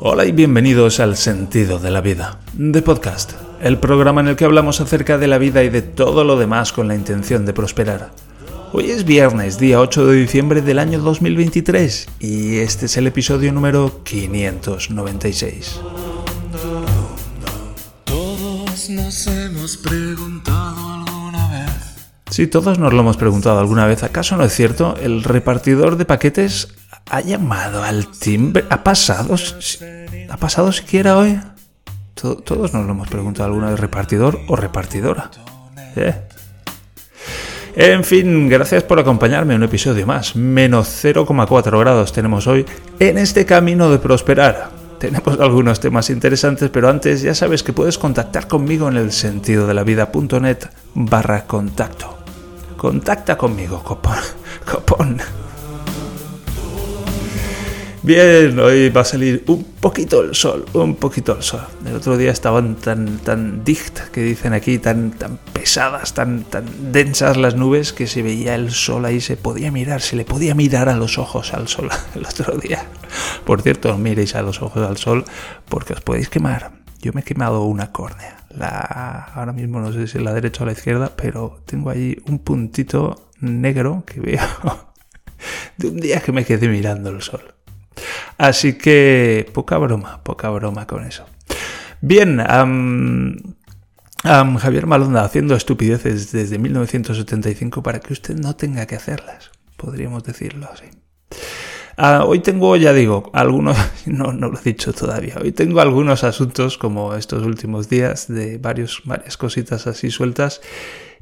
Hola y bienvenidos al Sentido de la Vida, de Podcast, el programa en el que hablamos acerca de la vida y de todo lo demás con la intención de prosperar. Hoy es viernes, día 8 de diciembre del año 2023, y este es el episodio número 596. Todos nos hemos preguntado alguna vez. Si todos nos lo hemos preguntado alguna vez, ¿acaso no es cierto? ¿El repartidor de paquetes ha llamado al timbre? ¿Ha pasado? ¿Ha pasado siquiera hoy? Todos nos lo hemos preguntado alguna vez, repartidor o repartidora. ¿Eh? En fin, gracias por acompañarme en un episodio más. Menos 0,4 grados tenemos hoy en este camino de prosperar. Tenemos algunos temas interesantes, pero antes ya sabes que puedes contactar conmigo en el sentido de la vida.net barra contacto. Contacta conmigo, copón. copón. Bien, hoy va a salir un poquito el sol, un poquito el sol. El otro día estaban tan, tan dicht, que dicen aquí, tan, tan pesadas, tan, tan densas las nubes, que se veía el sol ahí, se podía mirar, se le podía mirar a los ojos al sol el otro día. Por cierto, miréis a los ojos al sol porque os podéis quemar. Yo me he quemado una córnea. La, ahora mismo no sé si es la derecha o la izquierda, pero tengo ahí un puntito negro que veo de un día que me quedé mirando el sol. Así que poca broma, poca broma con eso. Bien, Javier Malonda haciendo estupideces desde 1975 para que usted no tenga que hacerlas, podríamos decirlo así. Ah, hoy tengo, ya digo, algunos, no, no lo he dicho todavía, hoy tengo algunos asuntos como estos últimos días de varios, varias cositas así sueltas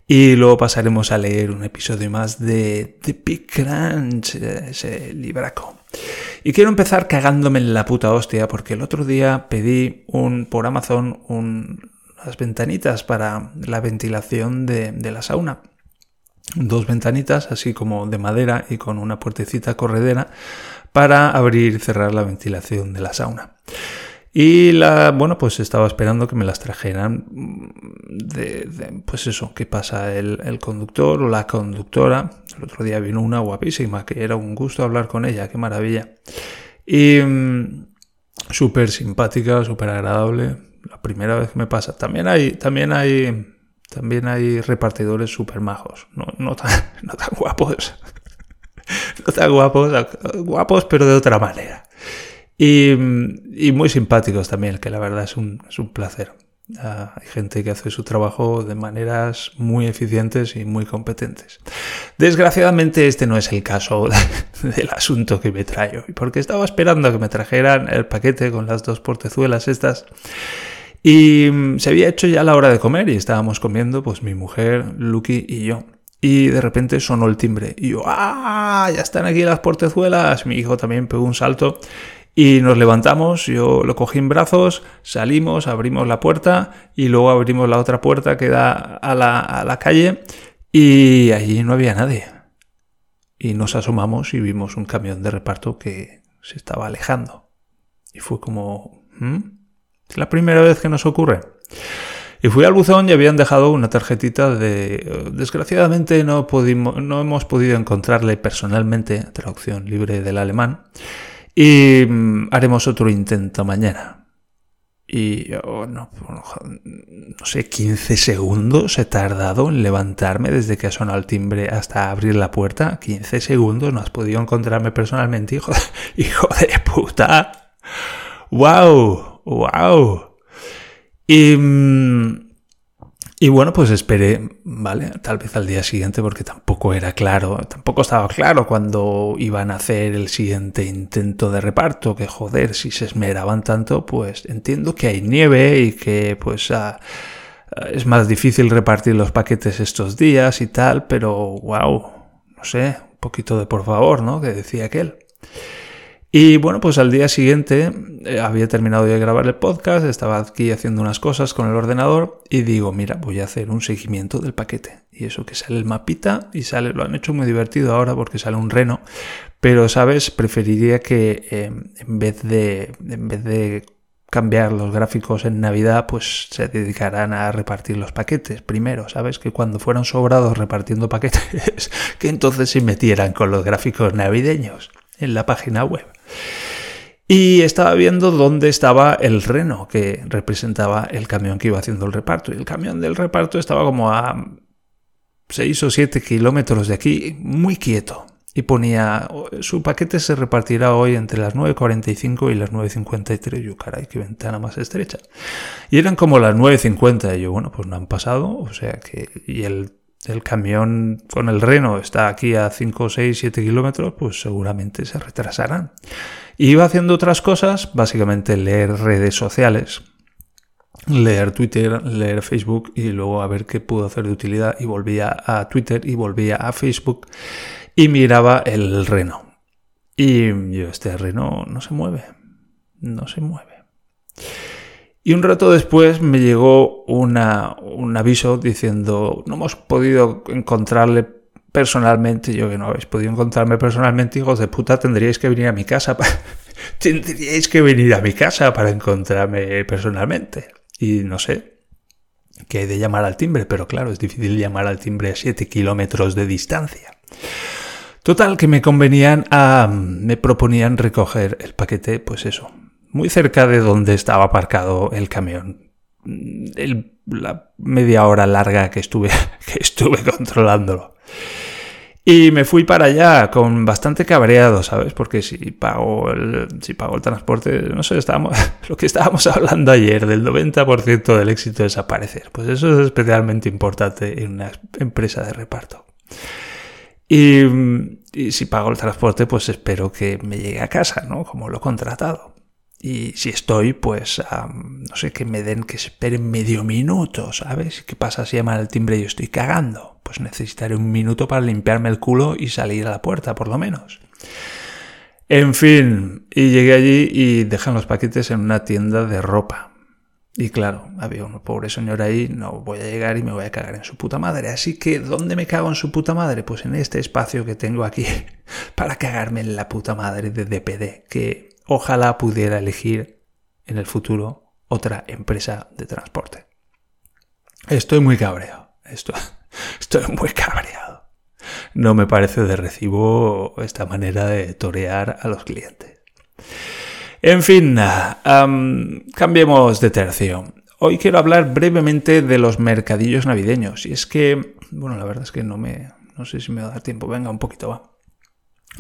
y luego pasaremos a leer un episodio más de The Big Crunch, ese libraco. Y quiero empezar cagándome en la puta hostia porque el otro día pedí un, por Amazon unas ventanitas para la ventilación de, la sauna. Dos ventanitas, así como de madera y con una puertecita corredera para abrir y cerrar la ventilación de la sauna. Y la, bueno, pues estaba esperando que me las trajeran de, pues eso, que pasa el, el, conductor o la conductora. El otro día vino una guapísima, que era un gusto hablar con ella, qué maravilla. Y mm, súper simpática, súper agradable. La primera vez que me pasa. También hay, también hay, también hay repartidores súper majos. No, tan, guapos. no tan guapos, guapos, pero de otra manera. Y, muy simpáticos también, que la verdad es un placer. Ah, hay gente que hace su trabajo de maneras muy eficientes y muy competentes. Desgraciadamente este no es el caso del asunto que me traigo, porque estaba esperando a que me trajeran el paquete con las dos portezuelas estas. Y mm, se había hecho ya la hora de comer y estábamos comiendo, pues mi mujer, Lucky y yo. Y de repente sonó el timbre. Y yo, ¡ah! Ya están aquí las portezuelas. Mi hijo también pegó un salto y nos levantamos, yo lo cogí en brazos, salimos, abrimos la puerta y luego abrimos la otra puerta que da a la, a la calle y allí no había nadie. Y nos asomamos y vimos un camión de reparto que se estaba alejando. Y fue como... ¿hmm? Es la primera vez que nos ocurre. Y fui al buzón y habían dejado una tarjetita de... Desgraciadamente no, pudimos, no hemos podido encontrarle personalmente, traducción libre del alemán, y mm, haremos otro intento mañana. Y yo, no, no sé, 15 segundos he tardado en levantarme desde que ha sonado el timbre hasta abrir la puerta. 15 segundos, no has podido encontrarme personalmente, hijo, hijo de puta. ¡Wow! ¡Wow! Y mm, y bueno, pues esperé, ¿vale? Tal vez al día siguiente porque tampoco era claro, tampoco estaba claro cuando iban a hacer el siguiente intento de reparto, que joder, si se esmeraban tanto, pues entiendo que hay nieve y que pues ah, es más difícil repartir los paquetes estos días y tal, pero wow, no sé, un poquito de por favor, ¿no? Que decía aquel. Y bueno, pues al día siguiente eh, había terminado de grabar el podcast, estaba aquí haciendo unas cosas con el ordenador y digo, mira, voy a hacer un seguimiento del paquete. Y eso que sale el mapita y sale, lo han hecho muy divertido ahora porque sale un reno, pero sabes, preferiría que eh, en vez de, en vez de cambiar los gráficos en Navidad, pues se dedicarán a repartir los paquetes primero, ¿sabes? Que cuando fueran sobrados repartiendo paquetes, que entonces se metieran con los gráficos navideños en la página web. Y estaba viendo dónde estaba el reno que representaba el camión que iba haciendo el reparto. Y el camión del reparto estaba como a 6 o 7 kilómetros de aquí, muy quieto. Y ponía, su paquete se repartirá hoy entre las 9.45 y las 9.53. Yo, caray, qué ventana más estrecha. Y eran como las 9.50. Y yo, bueno, pues no han pasado. O sea que, y el, el camión con el reno está aquí a 5, 6, 7 kilómetros, pues seguramente se retrasarán. Y iba haciendo otras cosas, básicamente leer redes sociales leer Twitter, leer Facebook y luego a ver qué puedo hacer de utilidad y volvía a Twitter y volvía a Facebook y miraba el reno. Y yo, este reno no se mueve, no se mueve. Y un rato después me llegó una, un aviso diciendo, no hemos podido encontrarle personalmente. Yo que no habéis podido encontrarme personalmente, hijos de puta, tendríais que venir a mi casa. tendríais que venir a mi casa para encontrarme personalmente. Y no sé, que hay de llamar al timbre, pero claro, es difícil llamar al timbre a 7 kilómetros de distancia. Total, que me convenían a. me proponían recoger el paquete, pues eso, muy cerca de donde estaba aparcado el camión. la media hora larga que estuve, que estuve controlándolo. Y me fui para allá con bastante cabreado, ¿sabes? Porque si pago el, si pago el transporte, no sé, estábamos, lo que estábamos hablando ayer, del 90% del éxito desaparecer. Pues eso es especialmente importante en una empresa de reparto. Y, y si pago el transporte, pues espero que me llegue a casa, ¿no? Como lo he contratado. Y si estoy, pues, no sé, que me den, que esperen medio minuto, ¿sabes? ¿Qué pasa si llaman al timbre y yo estoy cagando? pues necesitaré un minuto para limpiarme el culo y salir a la puerta, por lo menos. En fin, y llegué allí y dejan los paquetes en una tienda de ropa. Y claro, había un pobre señor ahí, no voy a llegar y me voy a cagar en su puta madre. Así que, ¿dónde me cago en su puta madre? Pues en este espacio que tengo aquí para cagarme en la puta madre de DPD, que ojalá pudiera elegir en el futuro otra empresa de transporte. Estoy muy cabreado. Esto, Estoy muy cabreado. No me parece de recibo esta manera de torear a los clientes. En fin, cambiemos de tercio. Hoy quiero hablar brevemente de los mercadillos navideños. Y es que, bueno, la verdad es que no me, no sé si me va a dar tiempo. Venga, un poquito va.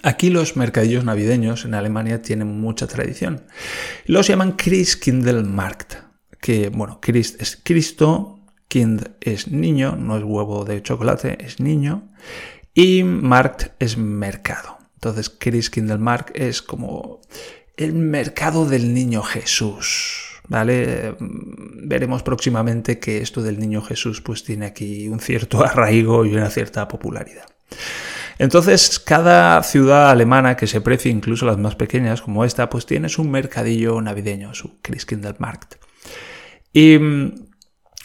Aquí los mercadillos navideños en Alemania tienen mucha tradición. Los llaman Christkindlmarkt, que, bueno, Christ es Cristo, Kind es niño, no es huevo de chocolate, es niño. Y Markt es mercado. Entonces, Chris Kindlemark es como el mercado del niño Jesús. ¿Vale? Veremos próximamente que esto del niño Jesús pues tiene aquí un cierto arraigo y una cierta popularidad. Entonces, cada ciudad alemana que se precie, incluso las más pequeñas como esta, pues tiene su mercadillo navideño, su Christkindlmarkt. Y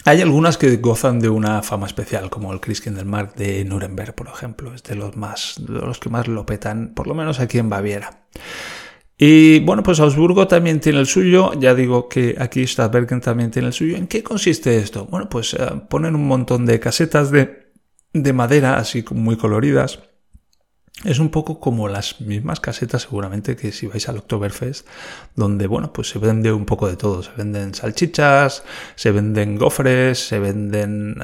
hay algunas que gozan de una fama especial, como el Christkindlmarkt de Nuremberg, por ejemplo. Es de los, más, de los que más lo petan, por lo menos aquí en Baviera. Y bueno, pues Augsburgo también tiene el suyo. Ya digo que aquí Stadtbergen también tiene el suyo. ¿En qué consiste esto? Bueno, pues eh, ponen un montón de casetas de, de madera, así muy coloridas es un poco como las mismas casetas seguramente que si vais al Oktoberfest, donde bueno, pues se vende un poco de todo. Se venden salchichas, se venden gofres, se venden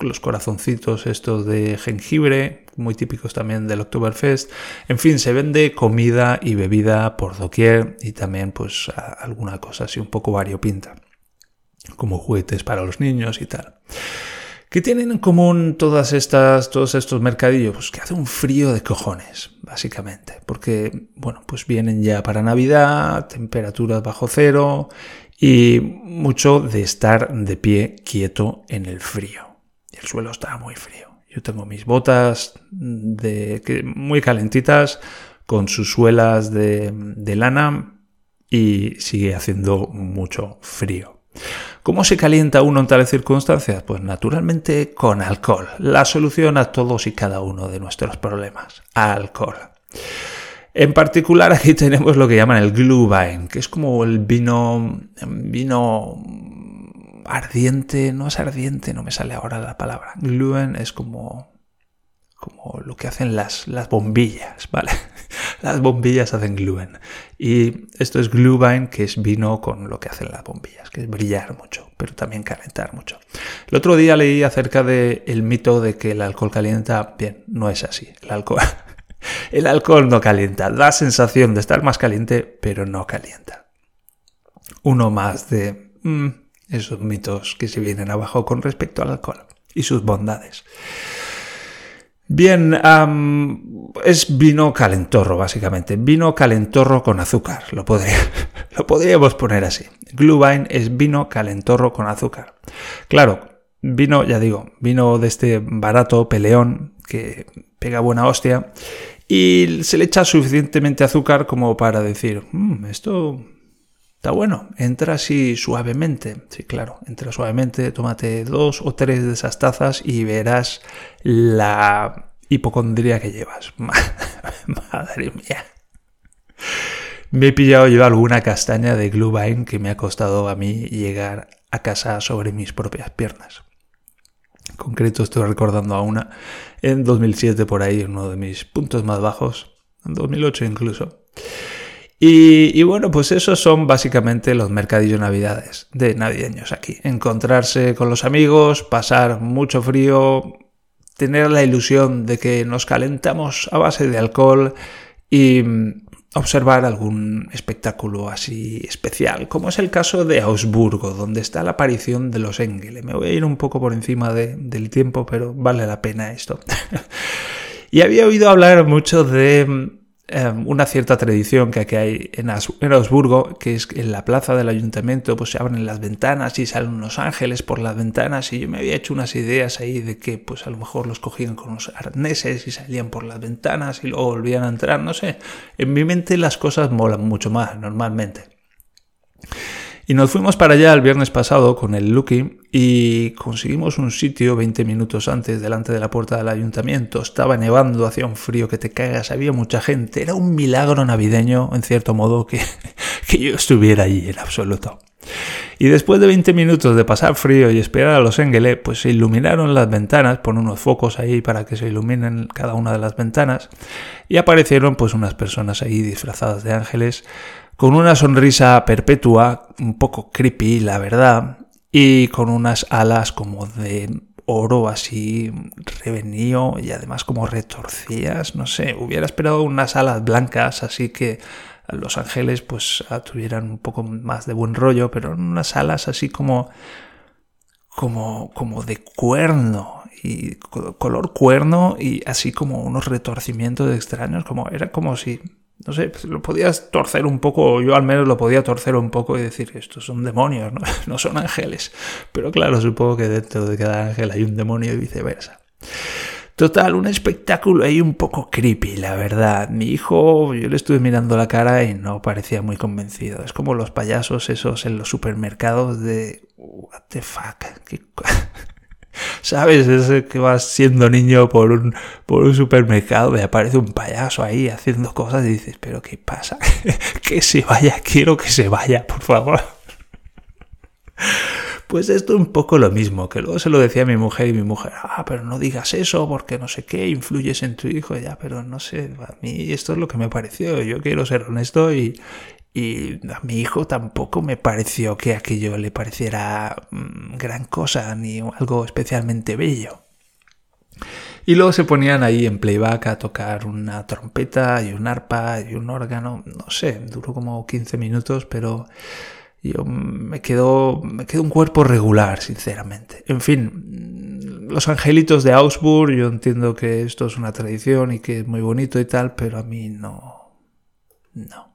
los corazoncitos estos de jengibre, muy típicos también del Oktoberfest. En fin, se vende comida y bebida por doquier y también pues alguna cosa así un poco variopinta, como juguetes para los niños y tal. ¿Qué tienen en común todas estas, todos estos mercadillos? Pues que hace un frío de cojones, básicamente. Porque, bueno, pues vienen ya para Navidad, temperaturas bajo cero y mucho de estar de pie quieto en el frío. El suelo está muy frío. Yo tengo mis botas de, muy calentitas con sus suelas de, de lana y sigue haciendo mucho frío. ¿Cómo se calienta uno en tales circunstancias? Pues naturalmente con alcohol. La solución a todos y cada uno de nuestros problemas. Alcohol. En particular aquí tenemos lo que llaman el Glühwein, que es como el vino, vino ardiente, no es ardiente, no me sale ahora la palabra. Glühwein es como, como lo que hacen las, las bombillas, ¿vale? Las bombillas hacen Glühwein. Y esto es Glühwein, que es vino con lo que hacen las bombillas, que es brillar mucho, pero también calentar mucho. El otro día leí acerca del el mito de que el alcohol calienta. Bien, no es así. El alcohol, el alcohol no calienta. Da sensación de estar más caliente, pero no calienta. Uno más de mm, esos mitos que se vienen abajo con respecto al alcohol y sus bondades. Bien, es vino calentorro, básicamente. Vino calentorro con azúcar. Lo, podría, lo podríamos poner así. Glühwein es vino calentorro con azúcar. Claro, vino, ya digo, vino de este barato peleón que pega buena hostia y se le echa suficientemente azúcar como para decir, mm, esto Está bueno, entra así suavemente. Sí, claro, entra suavemente, tómate dos o tres de esas tazas y verás la hipocondría que llevas. Madre mía. Me he pillado yo alguna castaña de Glühwein que me ha costado a mí llegar a casa sobre mis propias piernas. En concreto estoy recordando a una en 2007 por ahí, uno de mis puntos más bajos, en 2008 incluso. Y, bueno, pues esos son básicamente los mercadillos navidades de navideños aquí. Encontrarse con los amigos, pasar mucho frío, tener la ilusión de que nos calentamos a base de alcohol y mm, observar algún espectáculo así especial, como es el caso de Augsburgo, donde está la aparición de los Engel. Me voy a ir un poco por encima del tiempo, pero vale la pena esto. y había oído hablar mucho de mm, una cierta tradición que aquí hay en, Augsburgo, que es que en la plaza del ayuntamiento pues se abren las ventanas y salen unos ángeles por las ventanas y yo me había hecho unas ideas ahí de que pues a lo mejor los cogían con los arneses y salían por las ventanas y luego volvían a entrar, no sé, en mi mente las cosas molan mucho más normalmente. Y nos fuimos para allá el viernes pasado con el Lucky y conseguimos un sitio 20 minutos antes delante de la puerta del ayuntamiento. Estaba nevando, hacía un frío que te cagas, había mucha gente. Era un milagro navideño, en cierto modo, que, que yo estuviera allí en absoluto. Y después de 20 minutos de pasar frío y esperar a los Engele, pues se iluminaron las ventanas, pon unos focos ahí para que se iluminen cada una de las ventanas, y aparecieron pues unas personas ahí disfrazadas de ángeles, con una sonrisa perpetua, un poco creepy, la verdad, y con unas alas como de oro así revenido y además como retorcidas, no sé, hubiera esperado unas alas blancas, así que los ángeles pues tuvieran un poco más de buen rollo, pero unas alas así como como como de cuerno y color cuerno y así como unos retorcimientos extraños, como era como si no sé, pues lo podías torcer un poco, yo al menos lo podía torcer un poco y decir, estos son demonios, no, son ángeles. Pero claro, supongo que dentro de cada ángel hay un demonio y viceversa. Total, un espectáculo ahí un poco creepy, la verdad. Mi hijo, yo le estuve mirando la cara y no parecía muy convencido. Es como los payasos esos en los supermercados de... What the fuck? ¿Sabes? Es que vas siendo niño por un, por un supermercado y aparece un payaso ahí haciendo cosas y dices, pero ¿qué pasa? que se vaya, quiero que se vaya, por favor. Pues esto es un poco lo mismo, que luego se lo decía a mi mujer y mi mujer, ah, pero no digas eso porque no sé qué, influyes en tu hijo, ya, pero no sé, a mí esto es lo que me pareció, yo quiero ser honesto y, y a mi hijo tampoco me pareció que aquello le pareciera mm, gran cosa ni algo especialmente bello. Y luego se ponían ahí en playback a tocar una trompeta y un arpa y un órgano. No sé, duró como 15 minutos, pero yo me quedó, me quedó un cuerpo regular, sinceramente. En fin, los angelitos de Augsburg, yo entiendo que esto es una tradición y que es muy bonito y tal, pero a mí no. No.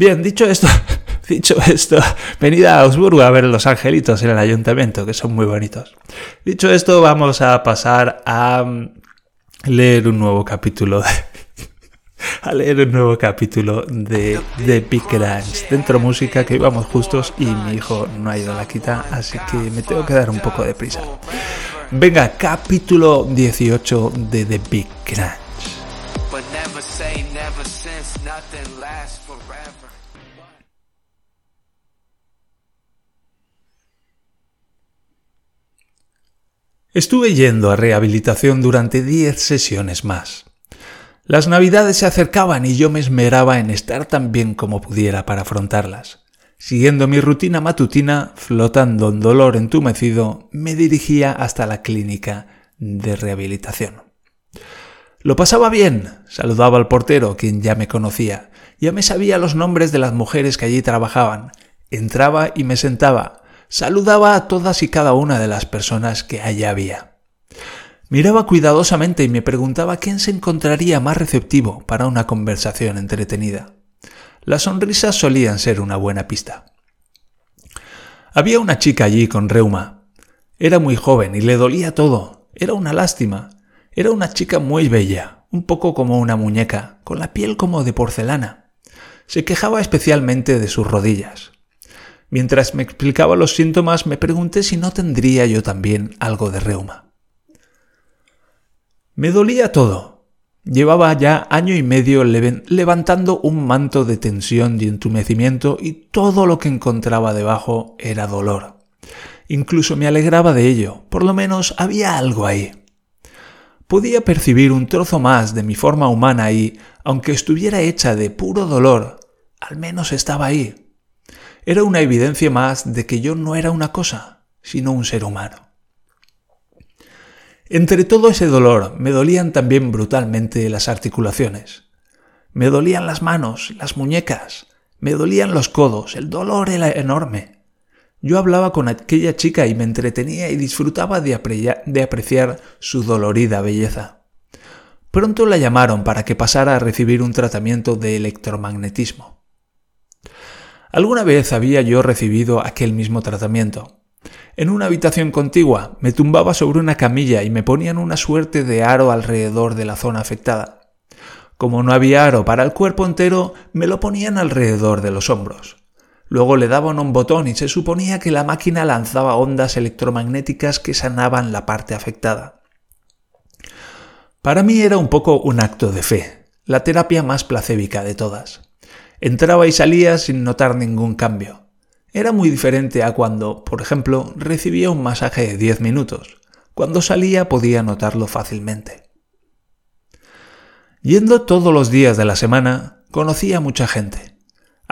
Bien, dicho esto, dicho esto, venid a Augsburgo a ver los angelitos en el ayuntamiento, que son muy bonitos. Dicho esto, vamos a pasar a mm, leer un nuevo capítulo de, a leer un nuevo capítulo de, de Big Crunch. Dentro música que íbamos justos y mi hijo no ha ido a la quita, así que me tengo que dar un poco de prisa. Venga, capítulo 18 de The Big Crunch. Estuve yendo a rehabilitación durante 10 sesiones más. Las navidades se acercaban y yo me esmeraba en estar tan bien como pudiera para afrontarlas. Siguiendo mi rutina matutina, flotando en dolor entumecido, me dirigía hasta la clínica de rehabilitación. Lo pasaba bien, saludaba al portero, quien ya me conocía, ya me sabía los nombres de las mujeres que allí trabajaban, entraba y me sentaba, saludaba a todas y cada una de las personas que allí había. Miraba cuidadosamente y me preguntaba quién se encontraría más receptivo para una conversación entretenida. Las sonrisas solían ser una buena pista. Había una chica allí con reuma. Era muy joven y le dolía todo. Era una lástima. Era una chica muy bella, un poco como una muñeca, con la piel como de porcelana. Se quejaba especialmente de sus rodillas. Mientras me explicaba los síntomas, me pregunté si no tendría yo también algo de reuma. Me dolía todo. Llevaba ya año y medio levantando un manto de tensión y entumecimiento y todo lo que encontraba debajo era dolor. Incluso me alegraba de ello, por lo menos había algo ahí. Podía percibir un trozo más de mi forma humana y, aunque estuviera hecha de puro dolor, al menos estaba ahí. Era una evidencia más de que yo no era una cosa, sino un ser humano. Entre todo ese dolor me dolían también brutalmente las articulaciones. Me dolían las manos, las muñecas, me dolían los codos, el dolor era enorme. Yo hablaba con aquella chica y me entretenía y disfrutaba de, apreciar su dolorida belleza. Pronto la llamaron para que pasara a recibir un tratamiento de electromagnetismo. Alguna vez había yo recibido aquel mismo tratamiento, en una habitación contigua me tumbaba sobre una camilla y me ponían una suerte de aro alrededor de la zona afectada. Como no había aro para el cuerpo entero, me lo ponían alrededor de los hombros. Luego le daban un botón y se suponía que la máquina lanzaba ondas electromagnéticas que sanaban la parte afectada. Para mí era un poco un acto de fe, la terapia más placébica de todas. Entraba y salía sin notar ningún cambio. Era muy diferente a cuando, por ejemplo, recibía un masaje de 10 minutos. Cuando salía podía notarlo fácilmente. Yendo todos los días de la semana, conocía a mucha gente.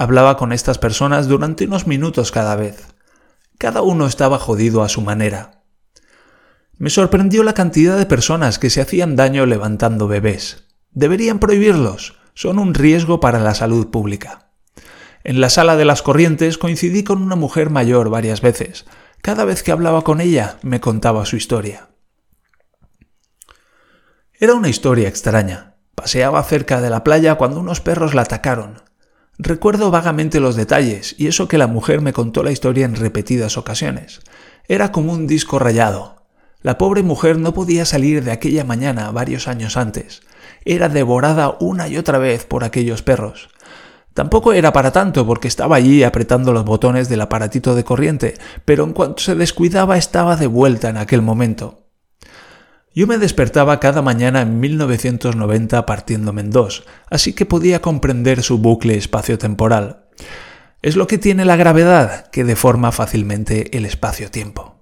Hablaba con estas personas durante unos minutos cada vez. Cada uno estaba jodido a su manera. Me sorprendió la cantidad de personas que se hacían daño levantando bebés. Deberían prohibirlos. Son un riesgo para la salud pública. En la sala de las corrientes coincidí con una mujer mayor varias veces. Cada vez que hablaba con ella me contaba su historia. Era una historia extraña. Paseaba cerca de la playa cuando unos perros la atacaron. Recuerdo vagamente los detalles, y eso que la mujer me contó la historia en repetidas ocasiones. Era como un disco rayado. La pobre mujer no podía salir de aquella mañana varios años antes. Era devorada una y otra vez por aquellos perros. Tampoco era para tanto porque estaba allí apretando los botones del aparatito de corriente, pero en cuanto se descuidaba estaba de vuelta en aquel momento. Yo me despertaba cada mañana en 1990 partiéndome en dos, así que podía comprender su bucle espacio-temporal. Es lo que tiene la gravedad, que deforma fácilmente el espacio-tiempo.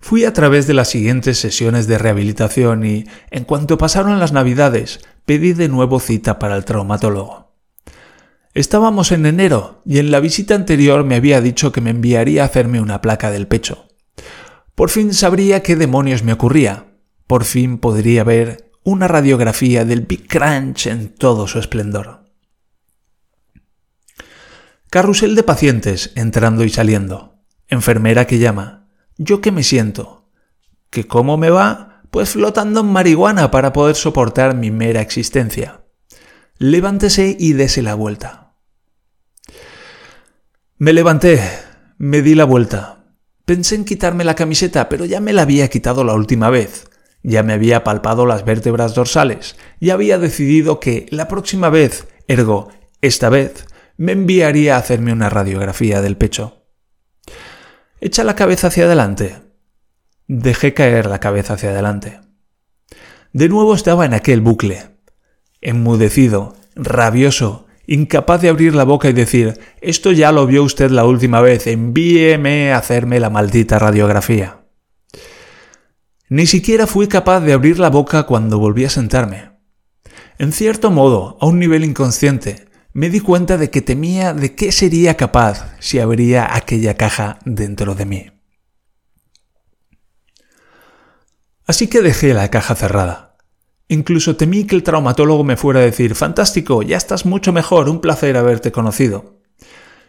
Fui a través de las siguientes sesiones de rehabilitación y, en cuanto pasaron las navidades, pedí de nuevo cita para el traumatólogo. Estábamos en enero y en la visita anterior me había dicho que me enviaría a hacerme una placa del pecho. Por fin sabría qué demonios me ocurría. Por fin podría ver una radiografía del Big Crunch en todo su esplendor. Carrusel de pacientes entrando y saliendo. Enfermera que llama. ¿Yo qué me siento? ¿Que cómo me va? pues flotando en marihuana para poder soportar mi mera existencia. Levántese y dese la vuelta. Me levanté, me di la vuelta. Pensé en quitarme la camiseta, pero ya me la había quitado la última vez. Ya me había palpado las vértebras dorsales. Ya había decidido que la próxima vez, ergo, esta vez, me enviaría a hacerme una radiografía del pecho. Echa la cabeza hacia adelante. Dejé caer la cabeza hacia adelante. De nuevo estaba en aquel bucle, enmudecido, rabioso, incapaz de abrir la boca y decir Esto ya lo vio usted la última vez, envíeme a hacerme la maldita radiografía. Ni siquiera fui capaz de abrir la boca cuando volví a sentarme. En cierto modo, a un nivel inconsciente, me di cuenta de que temía de qué sería capaz si abría aquella caja dentro de mí. Así que dejé la caja cerrada. Incluso temí que el traumatólogo me fuera a decir, fantástico, ya estás mucho mejor, un placer haberte conocido.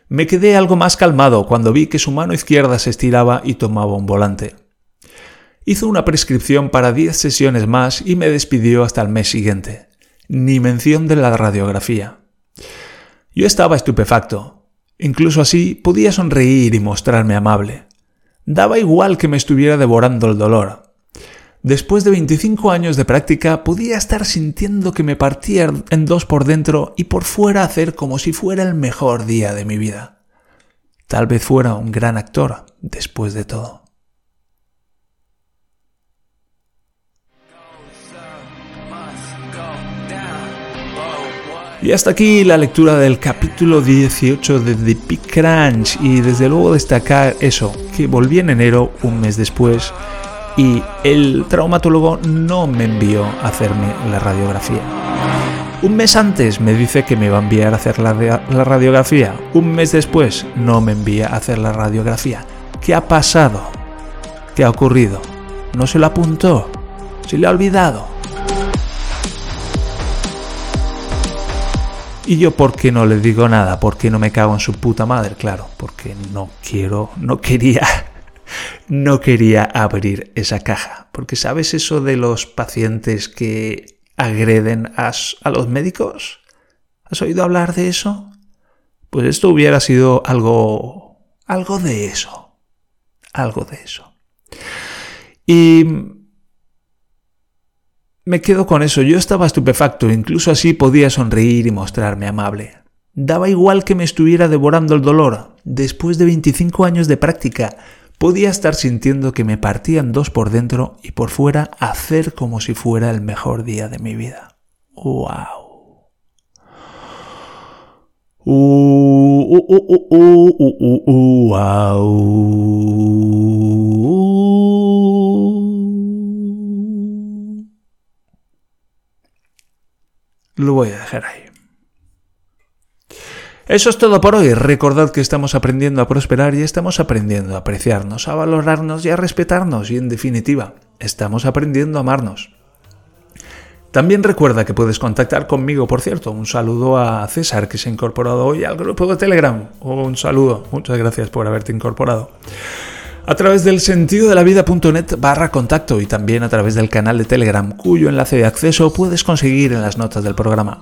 Me quedé algo más calmado cuando vi que su mano izquierda se estiraba y tomaba un volante. Hizo una prescripción para 10 sesiones más y me despidió hasta el mes siguiente. Ni mención de la radiografía. Yo estaba estupefacto. Incluso así podía sonreír y mostrarme amable. Daba igual que me estuviera devorando el dolor. Después de 25 años de práctica podía estar sintiendo que me partía en dos por dentro y por fuera hacer como si fuera el mejor día de mi vida. Tal vez fuera un gran actor después de todo. Y hasta aquí la lectura del capítulo 18 de The Big Crunch y desde luego destacar eso, que volví en enero, un mes después, y el traumatólogo no me envió a hacerme la radiografía. Un mes antes me dice que me va a enviar a hacer la, radiografía. Un mes después no me envía a hacer la radiografía. ¿Qué ha pasado? ¿Qué ha ocurrido? ¿No se lo apuntó? ¿Se le ha olvidado? Y yo, ¿por qué no le digo nada? ¿Por qué no me cago en su puta madre? Claro, porque no quiero, no quería, no quería abrir esa caja. Porque ¿sabes eso de los pacientes que agreden a, los médicos? ¿Has oído hablar de eso? Pues esto hubiera sido algo, algo de eso. Algo de eso. Y me quedo con eso, yo estaba estupefacto, incluso así podía sonreír y mostrarme amable. Daba igual que me estuviera devorando el dolor. Después de 25 años de práctica, podía estar sintiendo que me partían dos por dentro y por fuera hacer como si fuera el mejor día de mi vida. ¡Wow! Lo voy a dejar ahí. Eso es todo por hoy. Recordad que estamos aprendiendo a prosperar y estamos aprendiendo a apreciarnos, a valorarnos y a respetarnos y en definitiva, estamos aprendiendo a amarnos. También recuerda que puedes contactar conmigo, por cierto. Un saludo a César que se ha incorporado hoy al grupo de Telegram. Un saludo. Muchas gracias por haberte incorporado a través del sentido de la vida.net barra contacto y también a través del canal de Telegram cuyo enlace de acceso puedes conseguir en las notas del programa.